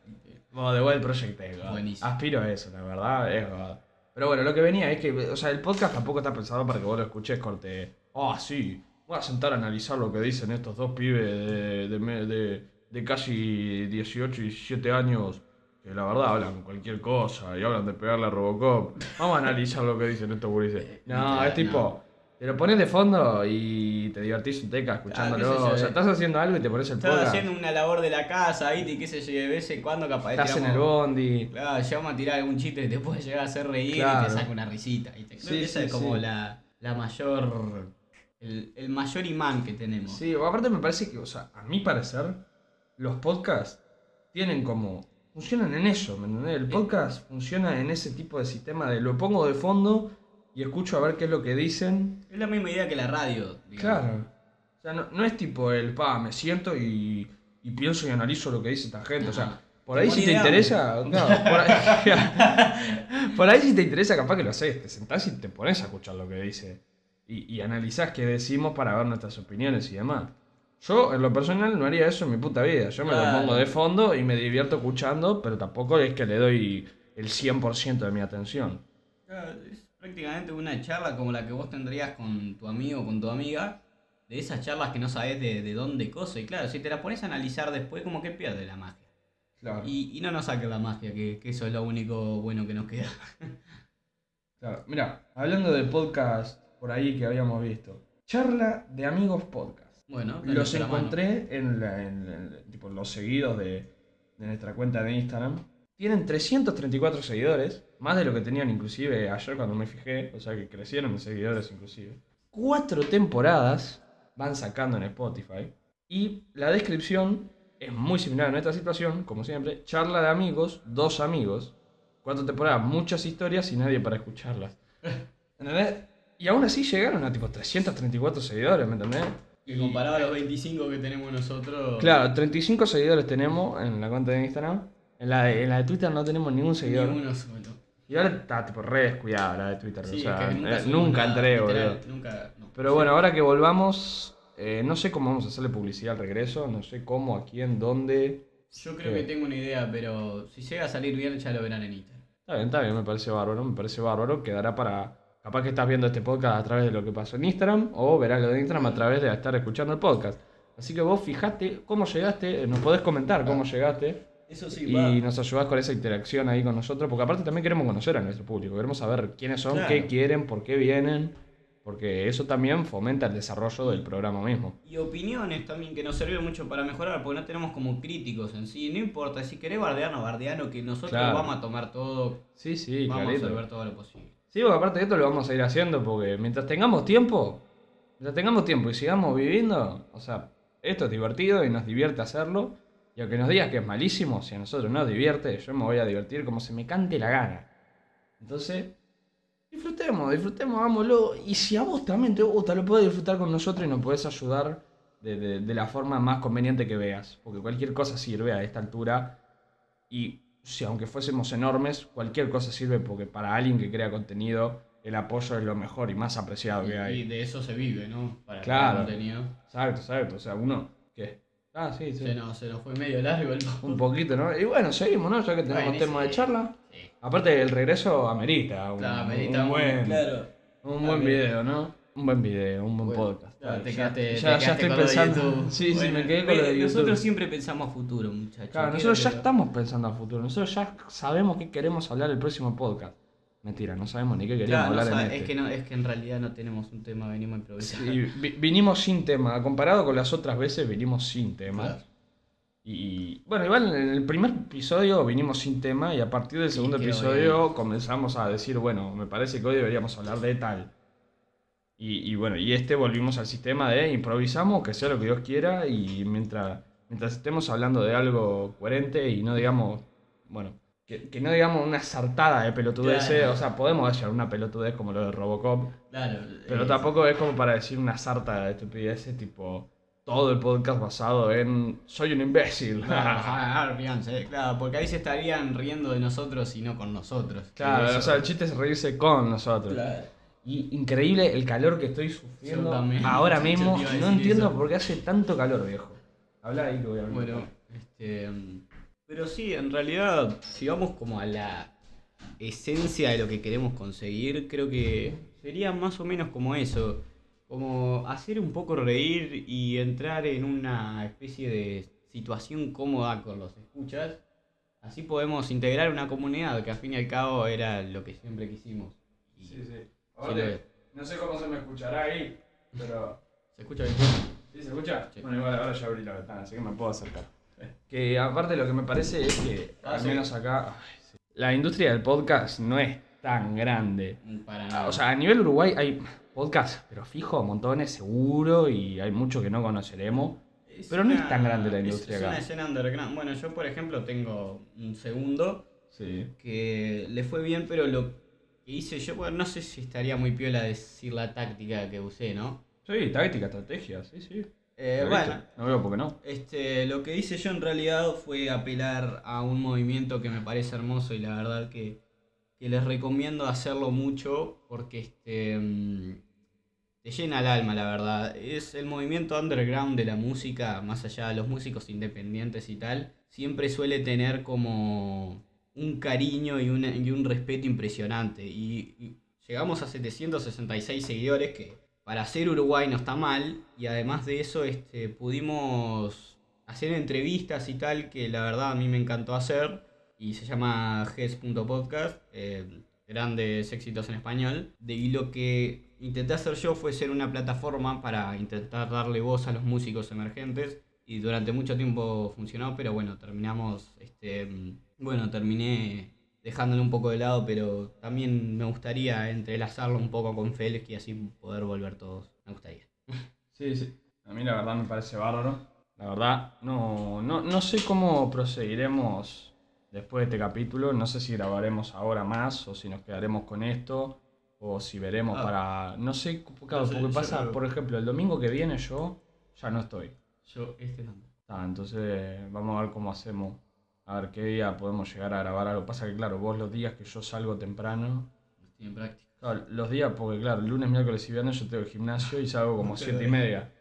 Bueno, de Wild Project es God. Buenísimo. Aspiro a eso, la verdad, es God. Pero bueno, lo que venía es que, o sea, el podcast tampoco está pensado para que vos lo escuches corte. Ah, sí, voy a sentar a analizar lo que dicen estos dos pibes de, de, me- de- de casi 18 y 17 años. Que la verdad hablan cualquier cosa y hablan de pegarle a Robocop. Vamos a analizar lo que dicen estos gurises. No, Literal, es tipo, te lo pones de fondo y te divertís un teca escuchándolo. yo, o sea, eh. estás haciendo algo y te pones el Estás podcast. haciendo una labor de la casa, ahí te qué sé yo, de vez en cuando capaz Estás en el tiramos- bondi. Claro, llegamos a tirar algún chiste que te puede llegar a hacer reír y te saca una risita. ¿viste? Creo Sí, que esa sí, es como sí. la, la mayor. El, el mayor imán que tenemos. Sí, aparte me parece que, o sea, a mi parecer, los podcasts tienen como. funcionan en eso, ¿me entendés? El podcast funciona en ese tipo de sistema de lo pongo de fondo y escucho a ver qué es lo que dicen. Es la misma idea que la radio. digamos. Claro. O sea, no, no es tipo el pa, me siento y, y pienso y analizo lo que dice esta gente. O sea, por ahí si te interesa. Por, ahí, [laughs] por ahí si te interesa, capaz que lo haces. Te sentás y te pones a escuchar lo que dice. Y, y analizás qué decimos para ver nuestras opiniones y demás. Yo, en lo personal, no haría eso en mi puta vida. Yo me lo pongo de fondo y me divierto escuchando, pero tampoco es que le doy el 100% de mi atención. Claro, es prácticamente una charla como la que vos tendrías con tu amigo o con tu amiga. De esas charlas que no sabes de, de dónde cosa. Y claro, si te la pones a analizar después, como que pierde la magia. Claro. Y, y no nos saque la magia, que, que eso es lo único bueno que nos queda. [laughs] Claro, mira, hablando de podcast por ahí que habíamos visto. Charla de amigos podcast. Bueno, Los encontré en, la- en- en- tipo, los seguidos de, de nuestra cuenta de Instagram. Tienen 334 seguidores, más de lo que tenían inclusive ayer cuando me fijé, o sea que crecieron mis seguidores inclusive. Cuatro temporadas van sacando en Spotify y la descripción es muy similar a nuestra situación, como siempre, charla de amigos, dos amigos, cuatro temporadas, muchas historias y nadie para escucharlas. [laughs] ¿Entendés? Y aún así llegaron a tipo 334 seguidores, ¿me entendés? Y comparado a los 25 que tenemos nosotros. Claro, 35 seguidores tenemos en la cuenta de Instagram. En la de, en la de Twitter no tenemos ningún seguidor. Ni uno solo. Y ahora está tipo re descuidada la de Twitter. Sí, o sea, es que nunca, eh, subimos nunca nada, entré, literal, boludo. Nunca. no. Pero bueno, ahora que volvamos, eh, no sé cómo vamos a hacerle publicidad al regreso. No sé cómo, a quién, dónde. Yo creo ¿Qué? que tengo una idea, pero si llega a salir bien, ya lo verán en Instagram. Está bien, está bien, me parece bárbaro, me parece bárbaro. Quedará para. Capaz que estás viendo este podcast a través de lo que pasó en Instagram, o verás lo de Instagram a través de estar escuchando el podcast. Así que vos fijate cómo llegaste, nos podés comentar cómo llegaste. Eso sí, y nos ayudás con esa interacción ahí con nosotros, porque aparte también queremos conocer a nuestro público, queremos saber quiénes son, Claro. qué quieren, por qué vienen, porque eso también fomenta el desarrollo del programa mismo. Y opiniones también que nos sirven mucho para mejorar, porque no tenemos como críticos en sí. No importa, si querés bardearnos, bardeano, que nosotros Claro. vamos a tomar todo, Sí, sí, vamos clarito. a resolver todo lo posible. Sí, porque aparte de esto lo vamos a ir haciendo, porque mientras tengamos tiempo, mientras tengamos tiempo y sigamos viviendo, o sea, esto es divertido y nos divierte hacerlo, y aunque nos digas que es malísimo, si a nosotros nos divierte, yo me voy a divertir como se me cante la gana. Entonces, disfrutemos, disfrutemos, hagámoslo. Y si a vos también te gusta, lo podés disfrutar con nosotros y nos podés ayudar de, de- la forma más conveniente que veas. Porque cualquier cosa sirve a esta altura. Y si aunque fuésemos enormes, cualquier cosa sirve porque para alguien que crea contenido, el apoyo es lo mejor y más apreciado que hay. y de eso se vive, ¿no? Para Claro. crear contenido. Exacto, exacto. O sea, uno que Ah, sí, sí. Se nos, se nos fue medio largo el Un poquito, ¿no? Y bueno, seguimos, ¿no? Ya que tenemos Bueno, tema de charla. Sí. Aparte, el regreso amerita un, Claro, amerita un buen, claro. un buen video, ¿no? Un buen video, un buen Bueno, podcast. ya te quedaste- ya, te ya quedaste estoy con lo de pensando. Sí, sí, me quedé con lo de YouTube. Nosotros siempre pensamos a futuro, muchachos. Claro, ¿Qué nosotros ya estamos pensando a futuro. Nosotros ya sabemos qué queremos hablar el próximo podcast. Mentira, no sabemos ni qué queríamos Claro, no hablar en este. es, que no, es que en realidad no tenemos un tema, venimos a improvisar. Sí, vi- vinimos sin tema. Comparado con las otras veces, vinimos sin tema. Claro. Y bueno, igual en el primer episodio vinimos sin tema y a partir del segundo episodio comenzamos a decir, bueno, me parece que hoy deberíamos hablar de tal. Y, y bueno, y este volvimos al sistema de improvisamos, que sea lo que Dios quiera y mientras, mientras estemos hablando de algo coherente y no digamos, bueno, que, que no digamos una sartada de pelotudeces, Claro. o sea, podemos decir una pelotudez como lo de Robocop, Claro. pero eh, tampoco es como para decir una sarta de estupideces, tipo todo el podcast basado en soy un imbécil. Claro, [laughs] ah, ríanse, claro, porque ahí se estarían riendo de nosotros y no con nosotros. Claro, o sea, el chiste es reírse con nosotros. Claro. Y increíble el calor que estoy sufriendo ahora [laughs] mismo. No entiendo eso. por qué hace tanto calor, viejo. Habla ahí que voy a hablar. Bueno, este. Pero sí, en realidad, si vamos como a la esencia de lo que queremos conseguir, creo que sería más o menos como eso. Como hacer un poco reír y entrar en una especie de situación cómoda con los escuchas. Así podemos integrar una comunidad que al fin y al cabo era lo que siempre quisimos. Y Sí, sí. Aparte, no sé cómo se me escuchará ahí, pero. ¿Se escucha bien? ¿Sí se escucha? Sí. Bueno, igual ahora ya abrí la ventana, así que me puedo acercar. Que aparte lo que me parece es que, Ah, al sí. menos acá, ay, sí. la industria del podcast no es tan grande. Para Ah, nada. O sea, a nivel Uruguay hay podcasts, pero fijo, montones, seguro, y hay muchos que no conoceremos. pero no es tan grande la industria es, acá. Es una escena underground. Bueno, yo por ejemplo tengo un segundo Sí. que le fue bien, pero lo hice yo, bueno, no sé si estaría muy piola decir la táctica que usé, ¿no? Sí, táctica, estrategia, sí, sí. Eh, ¿Lo bueno, viste? No veo por qué no. este, lo que hice yo en realidad fue apelar a un movimiento que me parece hermoso y la verdad que, que les recomiendo hacerlo mucho porque este, mm, te llena el alma, la verdad. Es el movimiento underground de la música, más allá de los músicos independientes y tal, siempre suele tener como un cariño y, una- y un respeto impresionante. Y, llegamos a 766 seguidores que para ser Uruguay no está mal. Y además de eso, este, pudimos hacer entrevistas y tal, que la verdad a mí me encantó hacer. Y se llama GES.podcast, eh, grandes éxitos en español. De, y lo que intenté hacer yo fue ser una plataforma para intentar darle voz a los músicos emergentes. Y durante mucho tiempo funcionó, pero bueno, terminamos, este, bueno, terminé dejándolo un poco de lado, pero también me gustaría entrelazarlo un poco con Félix y así poder volver todos. Me gustaría. Sí, sí. A mí la verdad me parece bárbaro. La verdad, no, no, no sé cómo proseguiremos después de este capítulo. No sé si grabaremos ahora más o si nos quedaremos con esto o si veremos Ah. para... No sé, claro, No sé, porque pasa, creo- por ejemplo, el domingo que viene yo ya no estoy. Yo, este también. Ah, entonces vamos a ver cómo hacemos. A ver qué día podemos llegar a grabar algo. Pasa que, claro, vos los días que yo salgo temprano... Estoy en práctica. Claro, los días, porque claro, lunes, miércoles y viernes yo tengo el gimnasio y salgo como [laughs] Te lo siete y digo. media.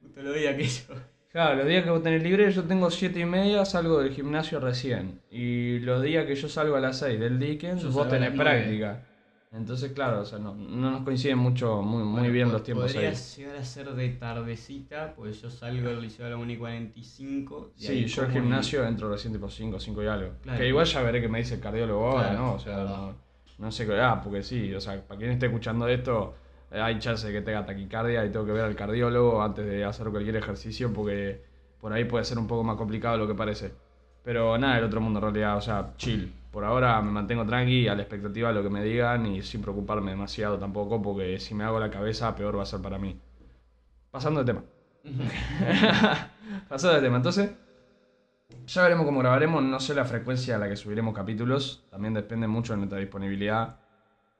Justo lo que yo. Claro, los días que vos tenés libre yo tengo siete y media, salgo del gimnasio recién. Y los días que yo salgo a las 6 del Dickens, Yo vos tenés práctica. Entonces, claro, o sea, no, no nos coinciden mucho, muy, muy bien los tiempos Podría ahí. llegar a ser de tardecita, pues yo salgo del liceo a la 1 y 45. y Sí, yo al gimnasio entro recién tipo 5, 5 y algo. Claro. Que igual ya veré que me dice el cardiólogo ahora, Claro, ¿no? O sea, no, no sé qué. Ah, porque sí, o sea, para quien esté escuchando esto, eh, hay chance de que tenga taquicardia y tengo que ver al cardiólogo antes de hacer cualquier ejercicio porque por ahí puede ser un poco más complicado de lo que parece. Pero nada, el otro mundo en realidad, o sea, chill. Por ahora me mantengo tranqui, a la expectativa de lo que me digan y sin preocuparme demasiado tampoco, porque si me hago la cabeza, peor va a ser para mí. Pasando de tema. [laughs] Pasando de tema, entonces, ya veremos cómo grabaremos. No sé la frecuencia a la que subiremos capítulos, también depende mucho de nuestra disponibilidad.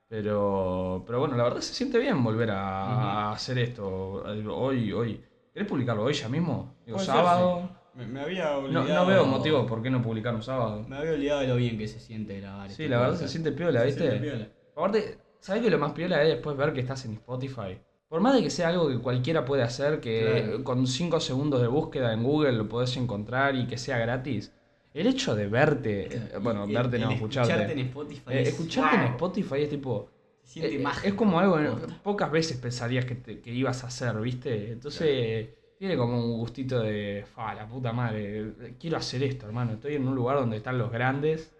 Pero, pero bueno, la verdad se siente bien volver a, hacer esto. Hoy, hoy. ¿Querés publicarlo hoy ya mismo? Digo, ser, sábado. Me, me había No, olvidado. no veo motivo por qué no publicar un sábado. Me había olvidado de lo bien que se siente grabar. Sí, este la verdad se siente piola, Se ¿viste? siente piola. Aparte, ¿sabes que lo más piola es después ver que estás en Spotify? Por más de que sea algo que cualquiera puede hacer, que Claro. con 5 segundos de búsqueda en Google lo podés encontrar y que sea gratis, el hecho de verte, eh, bueno, verte no, el escucharte. escucharte en Spotify. Eh, es- escucharte en Spotify es tipo. Se siente eh, mágico. es como algo que Posta. pocas veces pensarías que, te- que ibas a hacer, ¿viste? Entonces tiene como un gustito de. Fa, la puta madre. Quiero hacer esto, hermano. Estoy en un lugar donde están los grandes,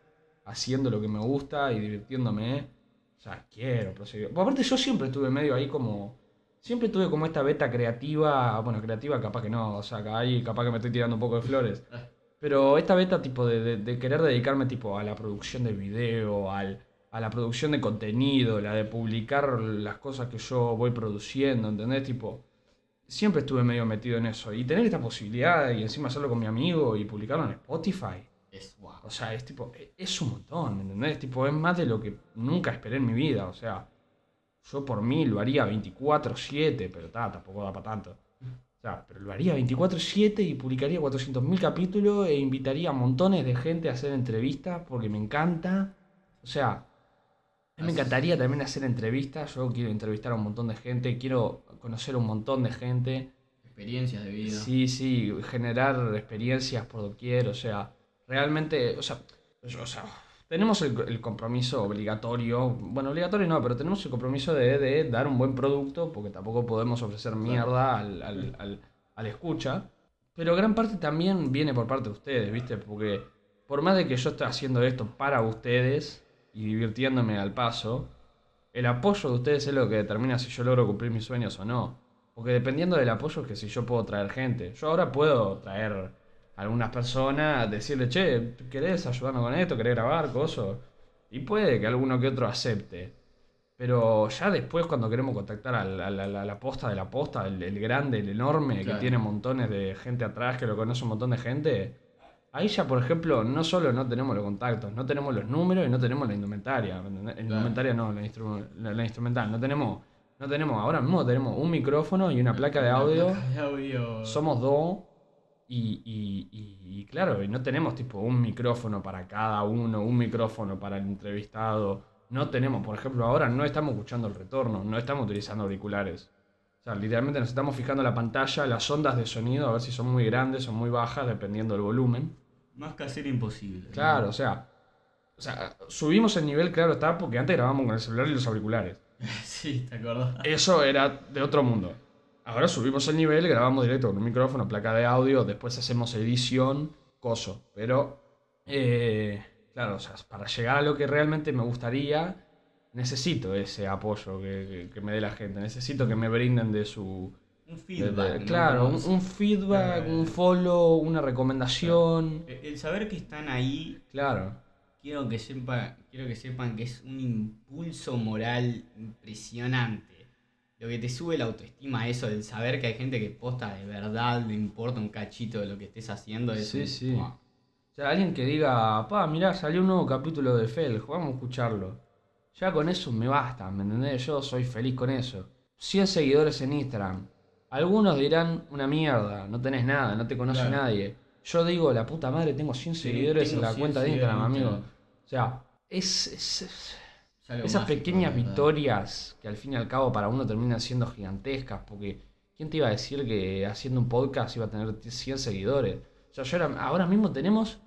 haciendo lo que me gusta y divirtiéndome. O sea, quiero proseguir. Pues aparte, yo siempre estuve medio ahí como. Siempre tuve como esta beta creativa. Bueno, creativa capaz que no. O sea, ahí capaz que me estoy tirando un poco de flores. Pero esta beta tipo de, de- querer dedicarme tipo a la producción de video, al, a la producción de contenido, la de publicar las cosas que yo voy produciendo, ¿entendés? Tipo, siempre estuve medio metido en eso. Y tener esta posibilidad y encima hacerlo con mi amigo y publicarlo en Spotify. Es wow. O sea, es tipo, e- es un montón, ¿me entendés? Tipo, es más de lo que nunca esperé en mi vida. O sea, yo por mí lo haría 24-7, pero ta, tampoco da para tanto. O sea, pero lo haría 24-7 y publicaría 400.000 capítulos e invitaría a montones de gente a hacer entrevistas porque me encanta. O sea, me Así- encantaría también hacer entrevistas. Yo quiero entrevistar a un montón de gente, quiero conocer a un montón de gente. Experiencias de vida. Sí, sí, generar experiencias por doquier, o sea, realmente, o sea, yo- o sea, tenemos el, el compromiso obligatorio, bueno, obligatorio no, pero tenemos el compromiso de, de dar un buen producto, porque tampoco podemos ofrecer mierda al, al, al- al escucha, pero gran parte también viene por parte de ustedes, ¿viste? Porque por más de que yo esté haciendo esto para ustedes y divirtiéndome al paso, el apoyo de ustedes es lo que determina si yo logro cumplir mis sueños o no. Porque dependiendo del apoyo es que si yo puedo traer gente. Yo ahora puedo traer a algunas personas, decirle, che, ¿querés ayudarme con esto? ¿Querés grabar? Coso. Y puede que alguno que otro acepte. Pero ya después cuando queremos contactar a la, la- posta de la posta, el, el grande, el enorme, Claro. que tiene montones de gente atrás, que lo conoce un montón de gente, ahí ya, por ejemplo, no solo no tenemos los contactos, no tenemos los números y no tenemos la indumentaria. La indumentaria no, la, instru- la- la instrumental. No tenemos, no tenemos, ahora mismo tenemos un micrófono y una placa de audio. placa de audio. Somos dos y, y- y- y claro, no tenemos tipo un micrófono para cada uno, un micrófono para el entrevistado. No tenemos, por ejemplo, ahora no estamos escuchando el retorno, no estamos utilizando auriculares. O sea, literalmente nos estamos fijando en la pantalla, las ondas de sonido, a ver si son muy grandes o muy bajas, dependiendo del volumen. Más casero imposible. ¿no? Claro, o sea, o sea, subimos el nivel, claro está, porque antes grabábamos con el celular y los auriculares. [laughs] sí, ¿te acordás? Eso era de otro mundo. Ahora subimos el nivel, grabamos directo con un micrófono, placa de audio, después hacemos edición, coso. Pero, eh, claro, o sea, para llegar a lo que realmente me gustaría, necesito ese apoyo que, que- que me dé la gente. Necesito que me brinden de su... Un feedback. de- ¿no? claro, un, feedback, Claro. un follow, una recomendación. El el saber que están ahí, Claro. quiero que, sepa, quiero que sepan que es un impulso moral impresionante. Lo que te sube la autoestima, eso, del saber que hay gente que posta de verdad, le importa un cachito de lo que estés haciendo. Es Sí, un- sí. Wow. O sea, alguien que diga, pa, mirá, salió un nuevo capítulo de Fel, vamos a escucharlo. Ya con eso me basta, ¿me entendés? Yo soy feliz con eso. 100 seguidores en Instagram. Algunos dirán una mierda, no tenés nada, no te conoce Claro. nadie. Yo digo, la puta madre, tengo 100 Sí, seguidores en la 100 cuenta de Instagram, amigo. O sea, es, es- es- esas mágico, pequeñas victorias que al fin y al cabo para uno terminan siendo gigantescas, porque ¿quién te iba a decir que haciendo un podcast iba a tener 100 seguidores? O sea, yo ahora, ahora mismo tenemos,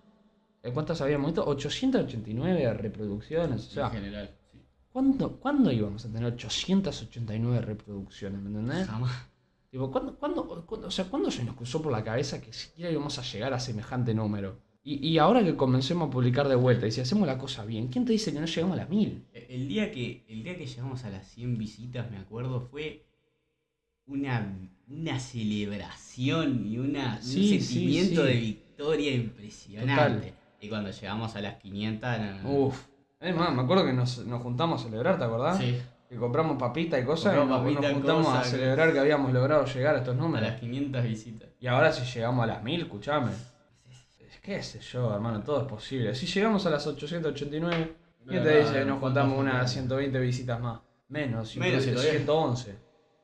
¿eh, ¿cuántas habíamos visto? 889 reproducciones, o sea, en general, sí. ¿cuándo, ¿cuándo íbamos a tener 889 reproducciones? ¿Me entendés? Jamás. Tipo, ¿cuándo, cuándo- cuándo- o sea, ¿cuándo se nos cruzó por la cabeza que siquiera íbamos a llegar a semejante número? Y, y ahora que comencemos a publicar de vuelta, y si hacemos la cosa bien, ¿quién te dice que no llegamos a las mil? El día que, el día que llegamos a las 100 visitas, me acuerdo, fue una, una celebración y una, Sí, un sentimiento sí. de victoria impresionante. Y cuando llegamos a las 500... no, no, Uf. Es más, me acuerdo que nos, nos juntamos a celebrar, ¿te acordás? Sí, Que compramos papita y cosas y nos, juntamos a celebrar que habíamos logrado llegar a estos a números. las 500 visitas. Y ahora si llegamos a las mil, escuchame. ¿Qué sé yo, hermano? Todo es posible. Si llegamos a las 889, ¿quién te dice que nos ¿cuántas juntamos unas faltan? 120 visitas más? Menos, Menos, incluso todavía. 111.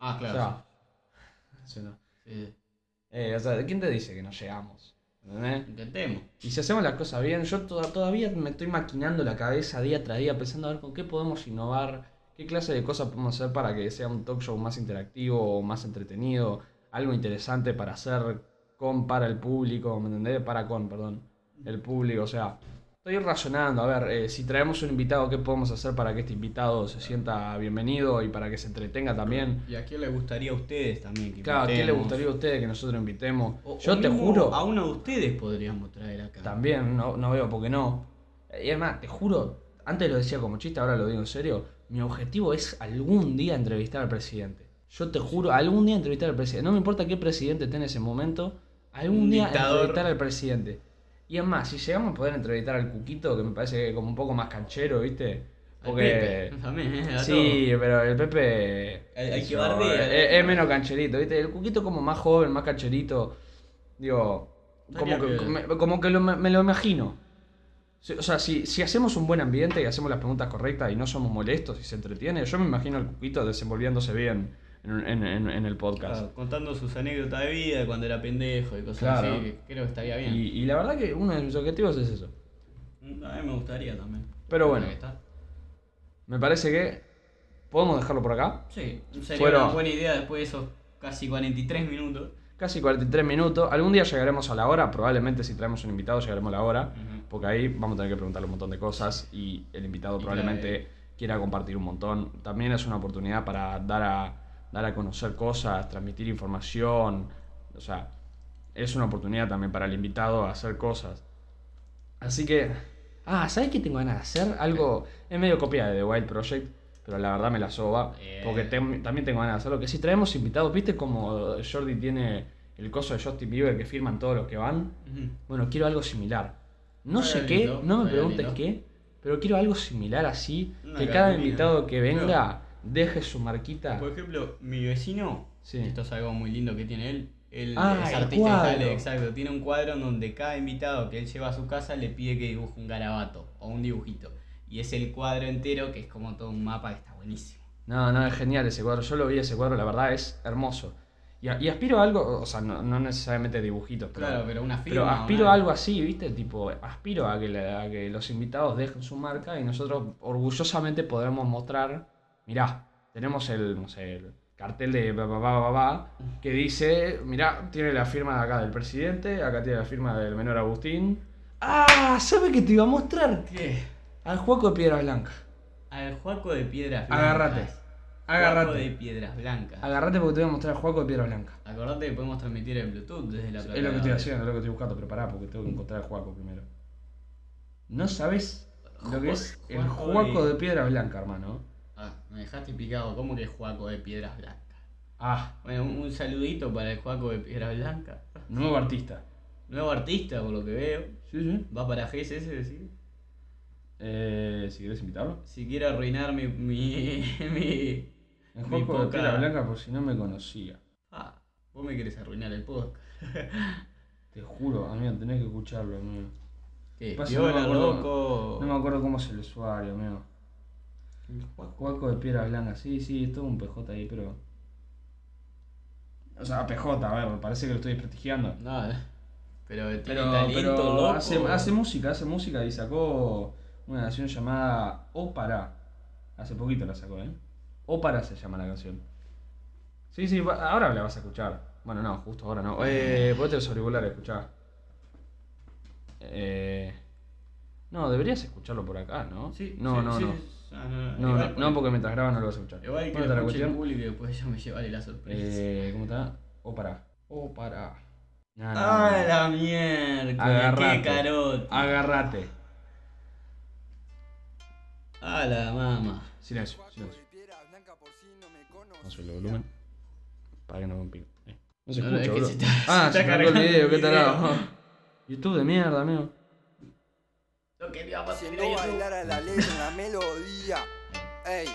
Ah, O claro. sea, sí, [laughs] no. sí. Eh, o sea, ¿quién te dice que no llegamos? Intentemos. Y si hacemos las cosas bien, yo to- todavía me estoy maquinando la cabeza día tras día pensando a ver con qué podemos innovar, qué clase de cosas podemos hacer para que sea un talk show más interactivo, más entretenido, algo interesante para hacer con, para el público, ¿me entendés? Para con, perdón, el público, o sea, estoy razonando, a ver, eh, si traemos un invitado, ¿qué podemos hacer para que este invitado se sienta bienvenido y para que se entretenga también? ¿Y a quién le gustaría a ustedes también que Claro, ¿a quién le invitemos? gustaría a ustedes que nosotros invitemos? O- Yo o te juro, A uno de ustedes podríamos traer acá. también, no, no veo por qué no. Y además, te juro, antes lo decía como chiste, ahora lo digo en serio, mi objetivo es algún día entrevistar al presidente. Yo te juro, algún día entrevistar al presidente. No me importa qué presidente esté en ese momento, algún Un día dictador. entrevistar al presidente. Y es más, si llegamos a poder entrevistar al Cuquito, que me parece como un poco más canchero, ¿viste? Porque... Pepe, también, ¿eh? Sí, pero el Pepe. Hay- hay qué que es, es menos cancherito, ¿viste? El Cuquito como más joven, más cancherito. Digo, como que, como que lo- me lo imagino. O sea, si, si hacemos un buen ambiente y hacemos las preguntas correctas y no somos molestos y se entretiene, yo me imagino al Cuquito desenvolviéndose bien en, en- en- en el podcast. Claro, contando sus anécdotas de vida, de cuando era pendejo y cosas Claro. así, creo que estaría bien. Y, y la verdad que uno de mis objetivos es eso. A mí me gustaría también. Pero bueno. Me parece que podemos dejarlo por acá. Sí, sería Fueron- una buena idea después de esos casi 43 minutos. Casi 43 minutos. Algún día llegaremos a la hora. Probablemente si traemos un invitado llegaremos a la hora. Ujú. Porque ahí vamos a tener que preguntarle un montón de cosas y el invitado Y probablemente quiera compartir un montón. También es una oportunidad para dar a, dar a conocer cosas, transmitir información. O sea, es una oportunidad también para el invitado a hacer cosas. Así que... Ah, ¿sabes qué tengo ganas de hacer? Algo... Es medio copia de The Wild Project, pero la verdad me la soba. Porque también tengo ganas de hacerlo. Que si traemos invitados, ¿viste como Jordi tiene el coso de Justin Bieber que firman todos los que van? Bueno, quiero algo similar. No sé qué, no me estaría preguntes qué, pero quiero algo similar así. Una que cada cartulina. invitado que venga deje su marquita. Por ejemplo, mi vecino, Sí. esto es algo muy lindo que tiene él. Él Ah, es artista dale, exacto. Tiene un cuadro en donde cada invitado que él lleva a su casa le pide que dibuje un garabato o un dibujito. Y es el cuadro entero que es como todo un mapa que está buenísimo. No, no, es genial ese cuadro. Yo lo vi ese cuadro, la verdad es hermoso. Y, aspiro a algo, o sea, no, no necesariamente dibujitos, pero, Claro, pero una pero firma. aspiro una- a algo así, ¿viste? Tipo, aspiro a que, la- a que los invitados dejen su marca y nosotros orgullosamente podremos mostrar, mirá, tenemos el, no sé, el cartel de ba, ba, ba, ba, ba, que dice, mirá, tiene la firma de acá del presidente, acá tiene la firma del menor Agustín. Ah, ¿sabe qué te iba a mostrar? ¿Qué? Al juego de piedra blanca. Al Juaco de Piedras Blancas. Agárrate. Juaco Agárrate. de Piedras Blancas. Agarrate porque te voy a mostrar el juego de piedra blanca. Acordate que podemos transmitir en Bluetooth desde la Es lo que estoy haciendo, es lo que estoy buscando, pero pará, porque tengo que encontrar el juego primero. No sabes lo que es el juego de- de piedra blanca, hermano. Ah, me dejaste picado. ¿Cómo que es Juaco de Piedras Blancas? Ah, Bueno, un, un saludito para el Juaco de Piedras Blancas. nuevo artista. Nuevo artista, por lo que veo. Sí, sí. Va para GSS, decir. Eh, si quieres invitarlo. Si quiere arruinar mi. mi. [laughs] mi. Juego de poca- piedra blanca por si no me conocía. Ah, vos me querés arruinar el podcast. Te juro, amigo, tenés que escucharlo, amigo. ¿Qué? Pasa, no me acuerdo- loco. No me acuerdo cómo es el usuario, amigo. Juaco de piedra blanca, sí, sí, es todo un PJ ahí, pero. O sea, PJ, a ver, me parece que lo estoy desprestigiando. No, eh. Pero tiene Pero, talento, pero loco. hace, hace música, hace música y sacó una canción llamada Opara. Hace poquito la sacó, ¿eh? Opara se llama la canción. Sí, sí, ahora la vas a escuchar. Bueno, no, justo ahora no. Eh, ponete los auriculares, escuchá. Eh, no, deberías escucharlo por acá, ¿no? Sí, No, sí, no, sí, no. Ah, no, No, no, por- no, porque mientras grabas no lo vas a escuchar. Igual que ¿Cómo lo está la cuestión? público y después yo me llevaré la sorpresa. Eh, ¿Cómo está? Opara. No, no, no, ¡Ah, no. la mierda! Agarrate. ¡Qué carote! Agárrate. ¡Ah, la mama! Silencio, silencio. Vamos a subirle el volumen. Para que no me pique. Eh, No se No, no, escucha, es que bro. se está- Ah, se se cargó el video, qué tarado. [laughs] YouTube de mierda, amigo. Lo queríamos subir Haciendo a YouTube. bailar a la letra una melodía. Ey,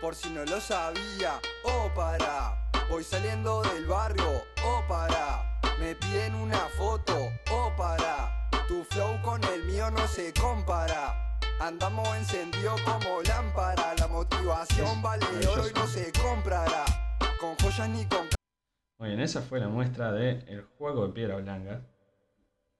por si no lo sabía. Oh, para. Voy saliendo del barrio. Oh, para. Me piden una foto. Oh, para. Tu flow con el mío no se compara. Andamos encendido como lámpara. La motivación vale oro y no se comprará. Con joyas ni con Muy bien, esa fue la muestra de El juego de piedra blanca.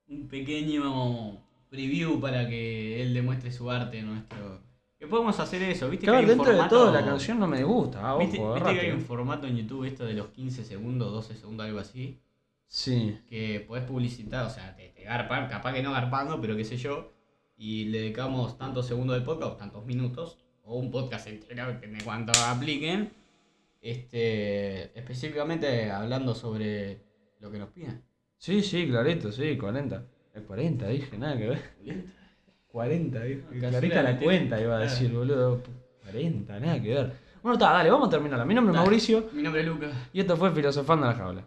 Un pequeño preview para que él demuestre su arte nuestro Que podemos hacer eso, ¿viste? Claro, que hay un dentro de formato- todo la canción no me gusta. Ah, ¿Viste, ojo, viste que hay un formato en YouTube esto de los 15 segundos, 12 segundos, algo así? Sí. Que podés publicitar, o sea, te, te garpan, capaz que no garpando, pero qué sé yo. Y le dedicamos tantos segundos del podcast, tantos minutos, o un podcast entero, depende de cuánto apliquen. Este, específicamente hablando sobre lo que nos piden. Sí, sí, clarito, sí, 40. Es 40, dije, nada que ver. 40, dije. Clarita la cuenta iba a Claro. decir, boludo. 40, nada que ver. Bueno, está, dale, vamos a terminar. Mi nombre es. Mauricio Mi nombre es Lucas. y esto fue Filosofando la Jaula.